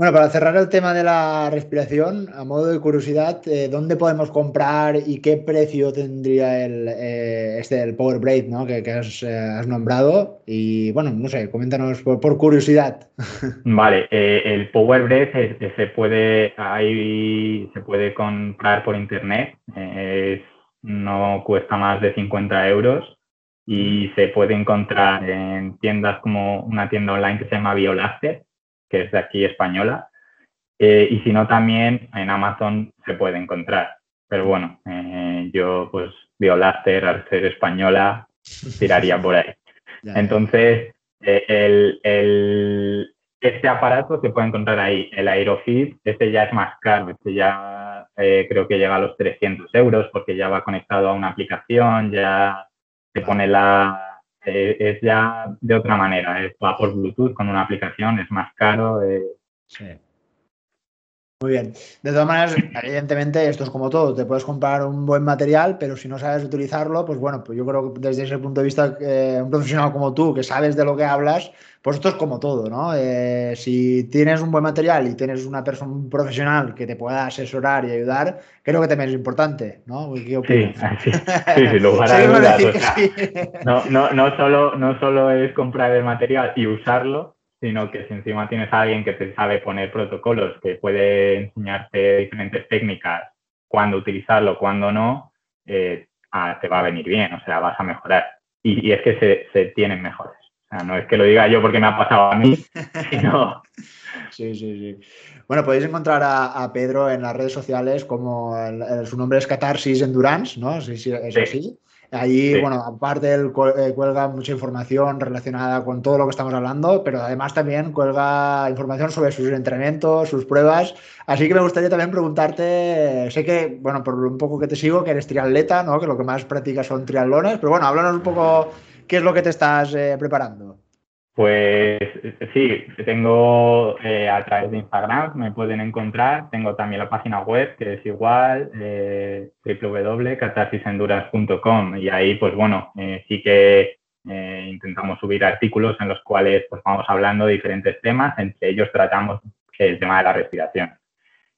Bueno, para cerrar el tema de la respiración, a modo de curiosidad, eh, ¿dónde podemos comprar y qué precio tendría el, eh, este, el Power Braid ¿no? que, eh, has, nombrado? Y bueno, no sé, coméntanos por, curiosidad. Vale, el Power Braid se, puede, ahí, se puede comprar por internet, no cuesta más de 50 euros y se puede encontrar en tiendas como una tienda online que se llama Biolaster que es de aquí española. Eh, y si no, también en Amazon se puede encontrar. Pero bueno, eh, yo pues Biolaster, al ser española, tiraría por ahí. Entonces, eh, el, este aparato se puede encontrar ahí. El Aerofit, este ya es más caro, este ya creo que llega a los 300 euros porque ya va conectado a una aplicación, ya se pone la, eh, es ya de otra manera, es, va por Bluetooth con una aplicación, es más caro. Eh. Sí. Muy bien. De todas maneras, evidentemente, esto es como todo. Te puedes comprar un buen material, pero si no sabes utilizarlo, pues bueno, pues yo creo que desde ese punto de vista, eh, un profesional como tú, que sabes de lo que hablas, pues esto es como todo, ¿no? Eh, si tienes un buen material y tienes una persona, un profesional que te pueda asesorar y ayudar, creo que también es importante, ¿no? sí, sí, sí, lugar a dudas. no, no, no, solo, no solo es comprar el material y usarlo, sino que si encima tienes a alguien que te sabe poner protocolos, que puede enseñarte diferentes técnicas, cuándo utilizarlo, cuándo no, eh, te va a venir bien, o sea, vas a mejorar. Y, es que se, se, tienen mejores. O sea, no es que lo diga yo porque me ha pasado a mí, sino... Sí, sí, sí. Bueno, podéis encontrar a, Pedro en las redes sociales como su nombre es Catarsis Endurance, ¿no? Sí, sí, es así. Allí, bueno, aparte él eh, cuelga mucha información relacionada con todo lo que estamos hablando, pero además también cuelga información sobre sus entrenamientos, sus pruebas. Así que me gustaría también preguntarte, sé que, bueno, por un poco que te sigo, que eres triatleta, ¿no? Que lo que más practicas son triatlones, pero bueno, háblanos un poco qué es lo que te estás eh, preparando. Pues sí, tengo eh, a través de Instagram, me pueden encontrar. Tengo también la página web que es igual, eh, www.catarsisenduras.com y ahí pues bueno, eh, sí que eh, intentamos subir artículos en los cuales pues vamos hablando de diferentes temas, entre ellos tratamos el tema de la respiración.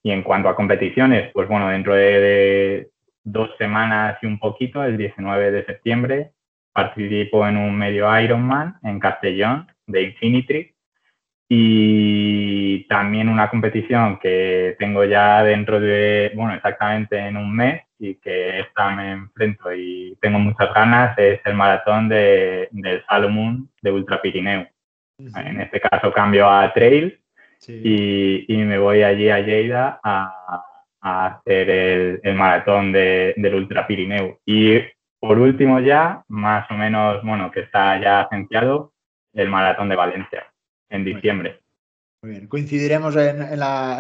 Y en cuanto a competiciones, pues bueno, dentro de, de dos semanas y un poquito, el 19 de septiembre, participo en un medio Ironman en Castellón de Infinity y también una competición que tengo ya dentro de, bueno, exactamente en un mes y que esta me enfrento y tengo muchas ganas, es el maratón de, del Salomón de Ultra Pirineo. En este caso cambio a trail y, y, me voy allí a Lleida a, a hacer el, el maratón de, del Ultra Pirineo. Y por último ya, más o menos, bueno, que está ya agenciado, el Maratón de Valencia, en diciembre. Muy bien, coincidiremos en, la...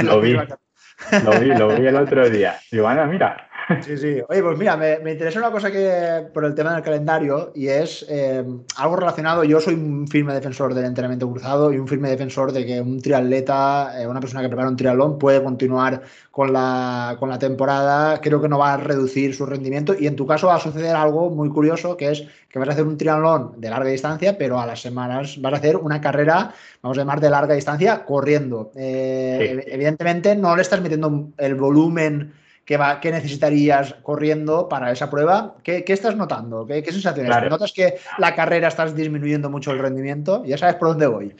lo, vi, lo vi, lo vi el otro día. Bueno, mira, Sí, sí. Oye, pues mira, me, interesa una cosa que por el tema del calendario y es eh, algo relacionado. Yo soy un firme defensor del entrenamiento cruzado y un firme defensor de que un triatleta, eh, una persona que prepara un triatlón, puede continuar con la, con la temporada. Creo que no va a reducir su rendimiento y en tu caso va a suceder algo muy curioso que es que vas a hacer un triatlón de larga distancia, pero a las semanas vas a hacer una carrera, vamos a llamar de larga distancia, corriendo. Eh, evidentemente no le estás metiendo el volumen ¿Qué, necesitarías corriendo para esa prueba? ¿Qué, estás notando? ¿Qué, sensaciones? ¿Notas que la carrera estás disminuyendo mucho el rendimiento? Ya sabes por dónde voy.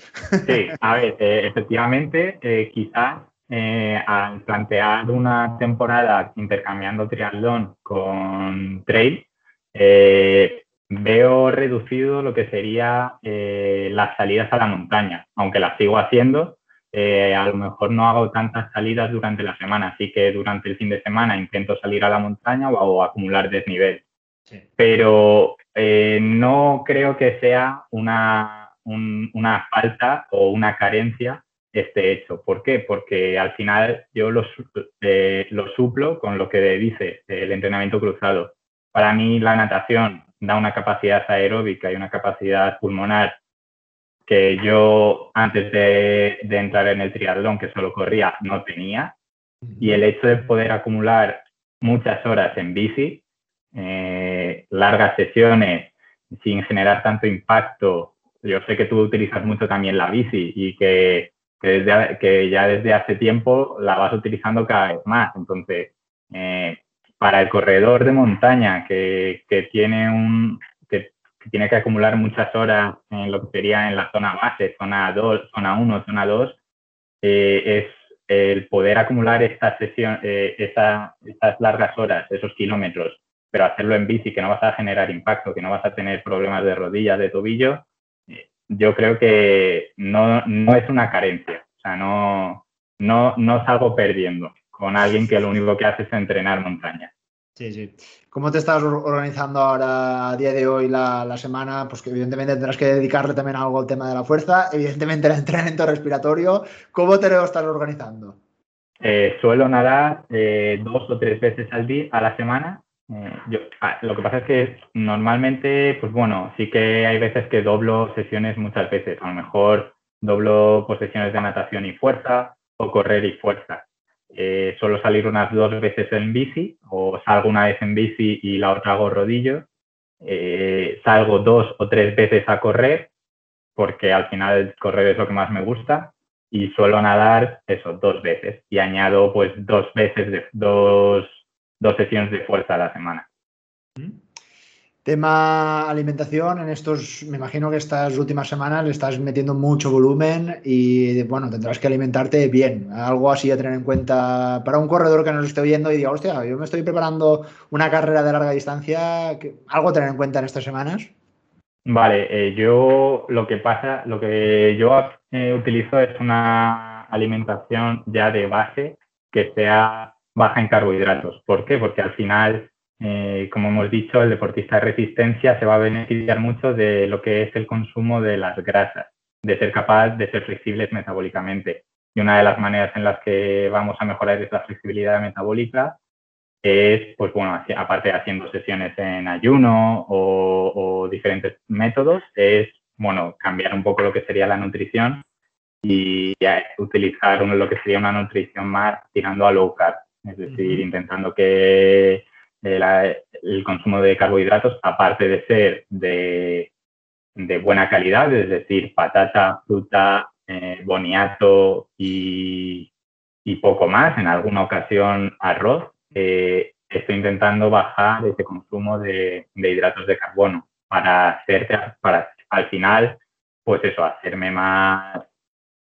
Sí, a ver, eh, efectivamente, eh, quizás eh, al plantear una temporada intercambiando triatlón con trail, veo reducido lo que sería las salidas a la montaña, aunque las sigo haciendo, eh, a lo mejor no hago tantas salidas durante la semana, así que durante el fin de semana intento salir a la montaña o, acumular desnivel. Pero eh, no creo que sea una, una falta o una carencia este hecho. ¿Por qué? Porque al final yo lo, eh, lo suplo con lo que dice el entrenamiento cruzado. Para mí la natación da una capacidad aeróbica y una capacidad pulmonar que yo antes de, entrar en el triatlón, que solo corría, no tenía. Y el hecho de poder acumular muchas horas en bici, eh, largas sesiones, sin generar tanto impacto. Yo sé que tú utilizas mucho también la bici y que, desde, que ya desde hace tiempo la vas utilizando cada vez más. Entonces, eh, para el corredor de montaña que, que tiene un, tiene que acumular muchas horas en lo que sería en la zona base, zona 2, zona 1, zona 2, eh, es el poder acumular esta sesión, eh, estas largas horas, esos kilómetros, pero hacerlo en bici, que no vas a generar impacto, que no vas a tener problemas de rodillas, de tobillo, eh, yo creo que no, no, es una carencia. O sea, no, no, no salgo perdiendo con alguien que lo único que hace es entrenar montaña. Sí, sí. ¿Cómo te estás organizando ahora a día de hoy la, semana? Pues que evidentemente tendrás que dedicarle también algo al tema de la fuerza, evidentemente el entrenamiento respiratorio. ¿Cómo te lo estás organizando? Eh, suelo nadar eh, dos o tres veces al día, a la semana. Eh, yo, ah, lo que pasa es que normalmente, pues bueno, sí que hay veces que doblo sesiones muchas veces. A lo mejor doblo pues, sesiones de natación y fuerza o correr y fuerza eh, suelo salir unas dos veces en bici o salgo una vez en bici y la otra hago rodillo. Eh, salgo dos o tres veces a correr porque al final correr es lo que más me gusta y suelo nadar eso dos veces y añado pues dos veces de dos, dos sesiones de fuerza a la semana. Tema alimentación, en estos, me imagino que estas últimas semanas le estás metiendo mucho volumen y bueno, tendrás que alimentarte bien. Algo así a tener en cuenta para un corredor que nos esté oyendo y diga, hostia, yo me estoy preparando una carrera de larga distancia, algo a tener en cuenta en estas semanas. Vale, eh, yo lo que pasa, lo que yo eh, utilizo es una alimentación ya de base que sea baja en carbohidratos. ¿Por qué? Porque al final eh, como hemos dicho, el deportista de resistencia se va a beneficiar mucho de lo que es el consumo de las grasas, de ser capaz de ser flexibles metabólicamente. Y una de las maneras en las que vamos a mejorar esa flexibilidad metabólica es, pues bueno, aparte de haciendo sesiones en ayuno o, diferentes métodos, es, bueno, cambiar un poco lo que sería la nutrición y utilizar lo que sería una nutrición más tirando a low carb, es decir, intentando que el consumo de carbohidratos, aparte de ser de, buena calidad, es decir, patata, fruta, eh, boniato y, poco más, en alguna ocasión arroz, eh, estoy intentando bajar ese consumo de, hidratos de carbono para hacerte, para al final, pues eso, hacerme más,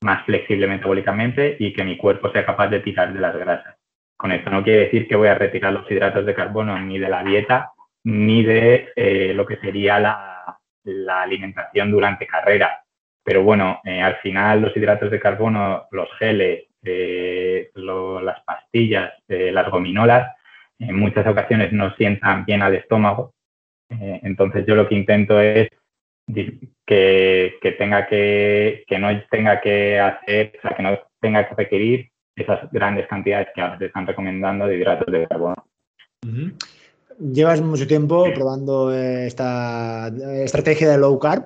más flexible metabólicamente y que mi cuerpo sea capaz de tirar de las grasas. Con esto no quiere decir que voy a retirar los hidratos de carbono ni de la dieta ni de eh, lo que sería la, alimentación durante carrera. Pero bueno, eh, al final los hidratos de carbono, los geles, eh, las pastillas, las gominolas, en muchas ocasiones no sientan bien al estómago. entonces yo lo que intento es que, que tenga que, que no tenga que hacer, o sea, que no tenga que requerir esas grandes cantidades que ahora se están recomendando de hidratos de carbono. ¿Llevas mucho tiempo probando esta estrategia de low carb?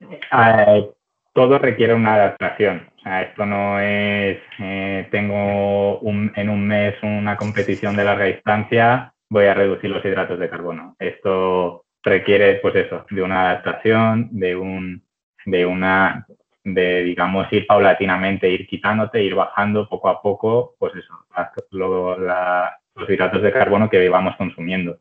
Eh, todo requiere una adaptación. O sea, esto no es, eh, tengo en un mes una competición de larga distancia, voy a reducir los hidratos de carbono. Esto requiere, pues eso, de una adaptación, de un, de una de, digamos, ir paulatinamente, ir quitándote, ir bajando poco a poco, pues eso, los hidratos de carbono que vamos consumiendo.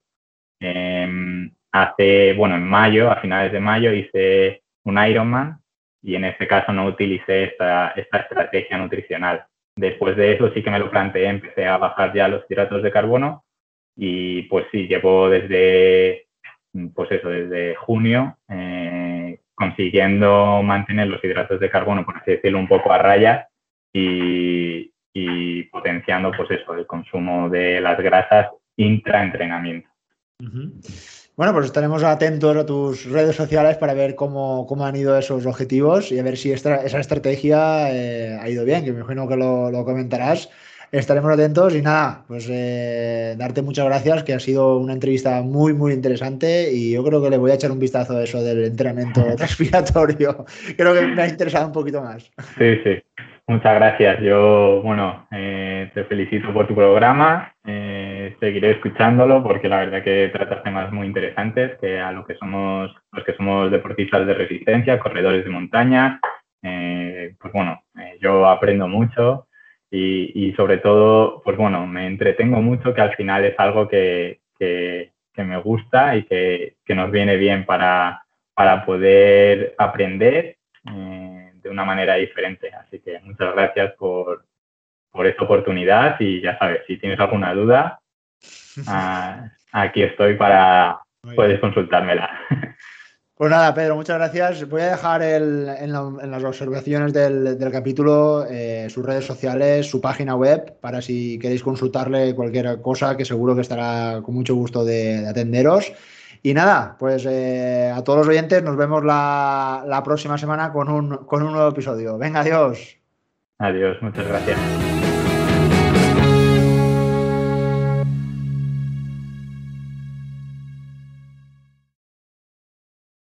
Em, hace, bueno, en mayo, a finales de mayo, hice un Ironman y en este caso no utilicé esta, esta estrategia nutricional. Después de eso sí que me lo planteé, empecé a bajar ya los hidratos de carbono y pues sí, llevo desde, pues eso, desde junio eh, consiguiendo mantener los hidratos de carbono, por así decirlo, un poco a raya y, potenciando pues eso, el consumo de las grasas intraentrenamiento. Bueno, pues estaremos atentos a tus redes sociales para ver cómo, han ido esos objetivos y a ver si esa estrategia eh, ha ido bien, que me imagino que lo, comentarás. Estaremos atentos y nada, pues eh, darte muchas gracias, que ha sido una entrevista muy, muy interesante y yo creo que le voy a echar un vistazo a eso del entrenamiento respiratorio. Creo que me ha interesado un poquito más. Sí, sí. Muchas gracias. Yo, bueno, eh, te felicito por tu programa. Eh, seguiré escuchándolo porque la verdad que tratas temas muy interesantes que a lo que somos, los que somos deportistas de resistencia, corredores de montaña, pues bueno, yo aprendo mucho y, sobre todo, pues bueno, me entretengo mucho que al final es algo que, me gusta y que, nos viene bien para, para poder aprender de una manera diferente. Así que muchas gracias por, por esta oportunidad y ya sabes, si tienes alguna duda, ah, aquí estoy para, puedes consultármela. Pues nada, Pedro, muchas gracias. Voy a dejar en, las observaciones del, capítulo eh, sus redes sociales, su página web, para si queréis consultarle cualquier cosa, que seguro que estará con mucho gusto de atenderos. Y nada, pues eh, a todos los oyentes nos vemos la, la próxima semana con un, con un nuevo episodio. Venga, adiós. Adiós, muchas gracias.